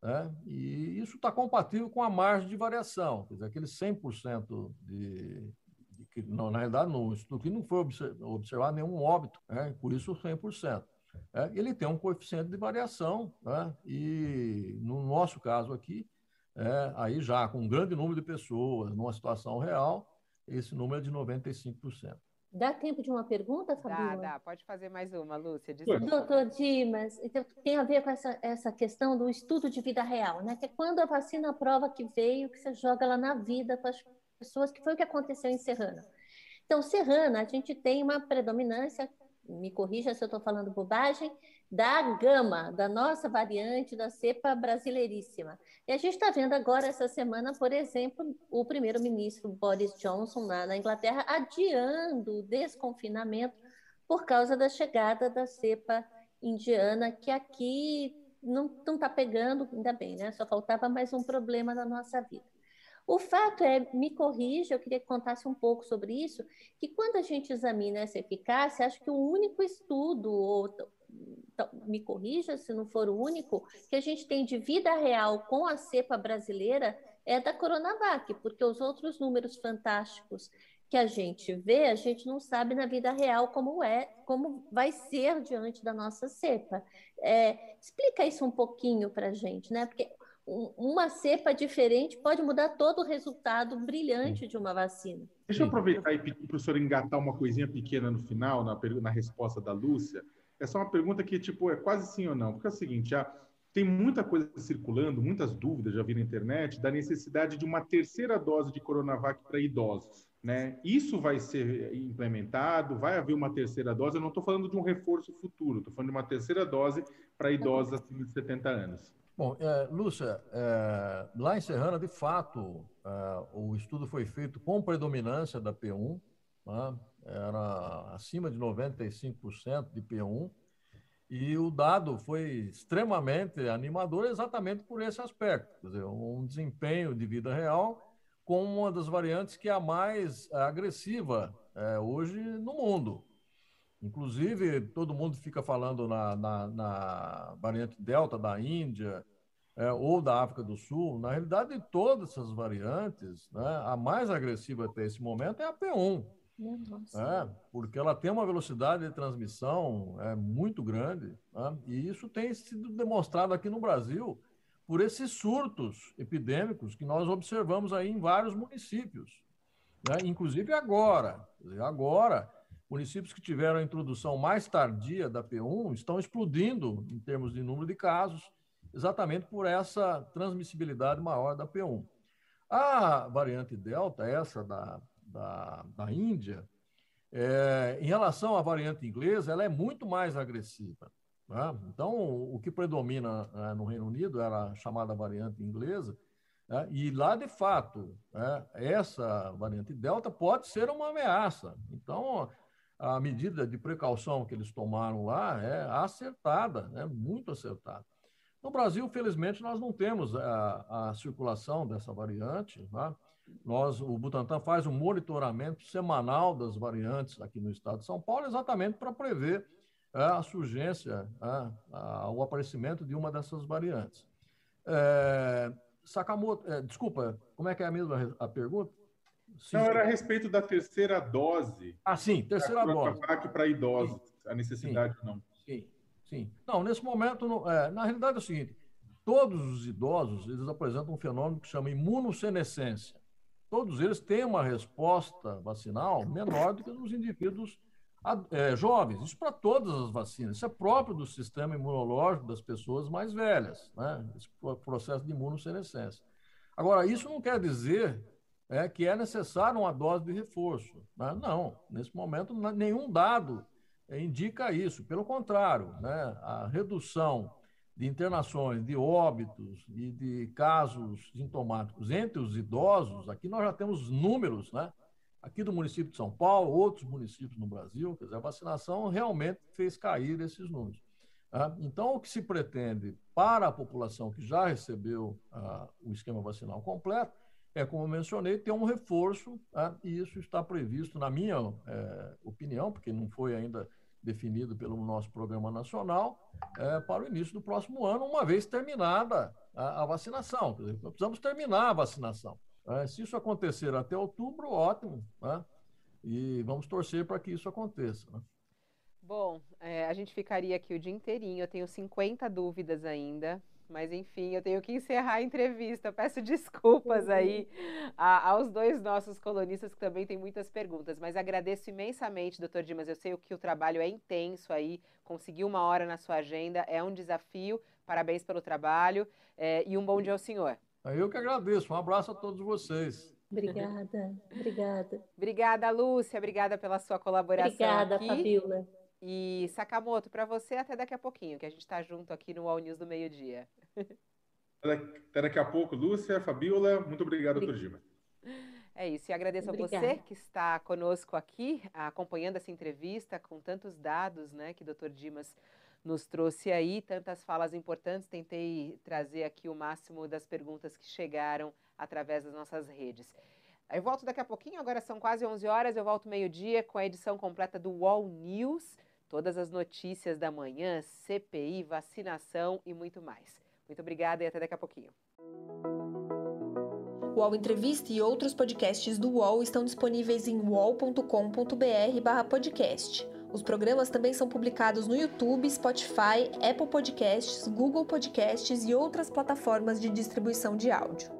Né, e isso está compatível com a margem de variação, quer dizer, aquele 100% de, de que, não, na realidade, no estudo clínico não foi observado nenhum óbito, né, por isso 100%. É, ele tem um coeficiente de variação, né, e no nosso caso aqui, é, aí já com um grande número de pessoas, numa situação real, esse número é de 95%. Dá tempo de uma pergunta, Fabiola? Dá, dá. Pode fazer mais uma, Lúcia. Doutor Dimas, então, tem a ver com essa, essa questão do estudo de vida real, né? Que é quando a vacina prova que veio, que você joga ela na vida com as pessoas, que foi o que aconteceu em Serrana. Então, Serrana, a gente tem uma predominância, me corrija se eu estou falando bobagem, da gama, da nossa variante da cepa brasileiríssima. E a gente está vendo agora, essa semana, por exemplo, o primeiro-ministro Boris Johnson lá na Inglaterra adiando o desconfinamento por causa da chegada da cepa indiana, que aqui não está pegando, ainda bem, né? Só faltava mais um problema na nossa vida. O fato é, me corrija, eu queria que contasse um pouco sobre isso, que quando a gente examina essa eficácia, acho que o único estudo, ou me corrija se não for o único, que a gente tem de vida real com a cepa brasileira é da Coronavac, porque os outros números fantásticos que a gente vê, a gente não sabe na vida real como é, como vai ser diante da nossa cepa. É, explica isso um pouquinho para a gente, né? Porque uma cepa diferente pode mudar todo o resultado brilhante de uma vacina. Deixa eu aproveitar e pedir para o senhor engatar uma coisinha pequena no final, na, na resposta da Lúcia. É só uma pergunta que, tipo, é quase sim ou não. Porque é o seguinte, já tem muita coisa circulando, muitas dúvidas já vi na internet, da necessidade de uma terceira dose de Coronavac para idosos. Né? Isso vai ser implementado, vai haver uma terceira dose. Eu não estou falando de um reforço futuro, estou falando de uma terceira dose para idosos acima de 70 anos. Bom, é, Lúcia, é, lá em Serrana, de fato, é, o estudo foi feito com predominância da P1, né? Era acima de 95% de P1, e o dado foi extremamente animador exatamente por esse aspecto, quer dizer, um desempenho de vida real com uma das variantes que é a mais agressiva é, hoje no mundo. Inclusive, todo mundo fica falando na, na, na variante Delta da Índia é, ou da África do Sul. Na realidade, de todas essas variantes, né, a mais agressiva até esse momento é a P1. É, porque ela tem uma velocidade de transmissão é, muito grande, né, e isso tem sido demonstrado aqui no Brasil por esses surtos epidêmicos que nós observamos aí em vários municípios, né? inclusive agora. Agora, municípios que tiveram a introdução mais tardia da P1 estão explodindo em termos de número de casos, exatamente por essa transmissibilidade maior da P1. A variante Delta, essa da, da, da Índia, é, em relação à variante inglesa, ela é muito mais agressiva. Né? Então, o que predomina né, no Reino Unido era a chamada variante inglesa, né? e lá, de fato, né, essa variante Delta pode ser uma ameaça. Então, a medida de precaução que eles tomaram lá é acertada, né? muito acertada. No Brasil, felizmente, nós não temos a, a circulação dessa variante. Né? Nós, o Butantan faz um monitoramento semanal das variantes aqui no estado de São Paulo, exatamente para prever é, a surgência, é, o aparecimento de uma dessas variantes. É, Sakamoto, é, desculpa, como é que é a mesma a pergunta? Sim, Não, era a respeito da terceira dose. Ah, sim, terceira dose. Para idosos, sim. a necessidade sim. ou não. Sim, sim. Não, nesse momento, é, na realidade é o seguinte, todos os idosos, eles apresentam um fenômeno que chama imunossenescência. Todos eles têm uma resposta vacinal menor do que nos indivíduos é, jovens, isso para todas as vacinas, isso é próprio do sistema imunológico das pessoas mais velhas, né? esse processo de imunossenescência. Agora, isso não quer dizer é, que é necessário uma dose de reforço. Né? Não, nesse momento, nenhum dado indica isso. Pelo contrário, né? a redução de internações, de óbitos e de casos sintomáticos entre os idosos, aqui nós já temos números, né? aqui do município de São Paulo, outros municípios no Brasil, quer dizer, a vacinação realmente fez cair esses números. Tá? Então, o que se pretende para a população que já recebeu ah, o esquema vacinal completo é, como eu mencionei, ter um reforço, tá? e isso está previsto, na minha é, opinião, porque não foi ainda definido pelo nosso programa nacional, é, para o início do próximo ano, uma vez terminada a, a vacinação. Precisamos terminar a vacinação. É, se isso acontecer até outubro, ótimo, né? E vamos torcer para que isso aconteça. Né? Bom, é, a gente ficaria aqui o dia inteirinho. Eu tenho 50 dúvidas ainda, mas enfim, eu tenho que encerrar a entrevista. Peço desculpas aí a, aos dois nossos colunistas que também têm muitas perguntas, mas agradeço imensamente, doutor Dimas. Eu sei que o trabalho é intenso aí, conseguir uma hora na sua agenda é um desafio. Parabéns pelo trabalho é, e um bom dia ao senhor. Eu que agradeço. Um abraço a todos vocês. Obrigada, obrigada. Obrigada, Lúcia. Obrigada pela sua colaboração. Obrigada, aqui. Fabiola. E Sakamoto, para você até daqui a pouquinho, que a gente está junto aqui no All News do meio-dia. Até daqui a pouco, Lúcia, Fabiola. Muito obrigado, doutor Gima. É isso, e agradeço Obrigada. a você que está conosco aqui, acompanhando essa entrevista com tantos dados né, que o doutor Dimas nos trouxe aí tantas falas importantes. Tentei trazer aqui o máximo das perguntas que chegaram através das nossas redes. Eu volto daqui a pouquinho, agora são quase 11 horas. Eu volto meio-dia com a edição completa do Wall News. Todas as notícias da manhã, CPI, vacinação e muito mais. Muito obrigada e até daqui a pouquinho. O UOL Entrevista e outros podcasts do UOL estão disponíveis em uol.com.br/podcast. Os programas também são publicados no YouTube, Spotify, Apple Podcasts, Google Podcasts e outras plataformas de distribuição de áudio.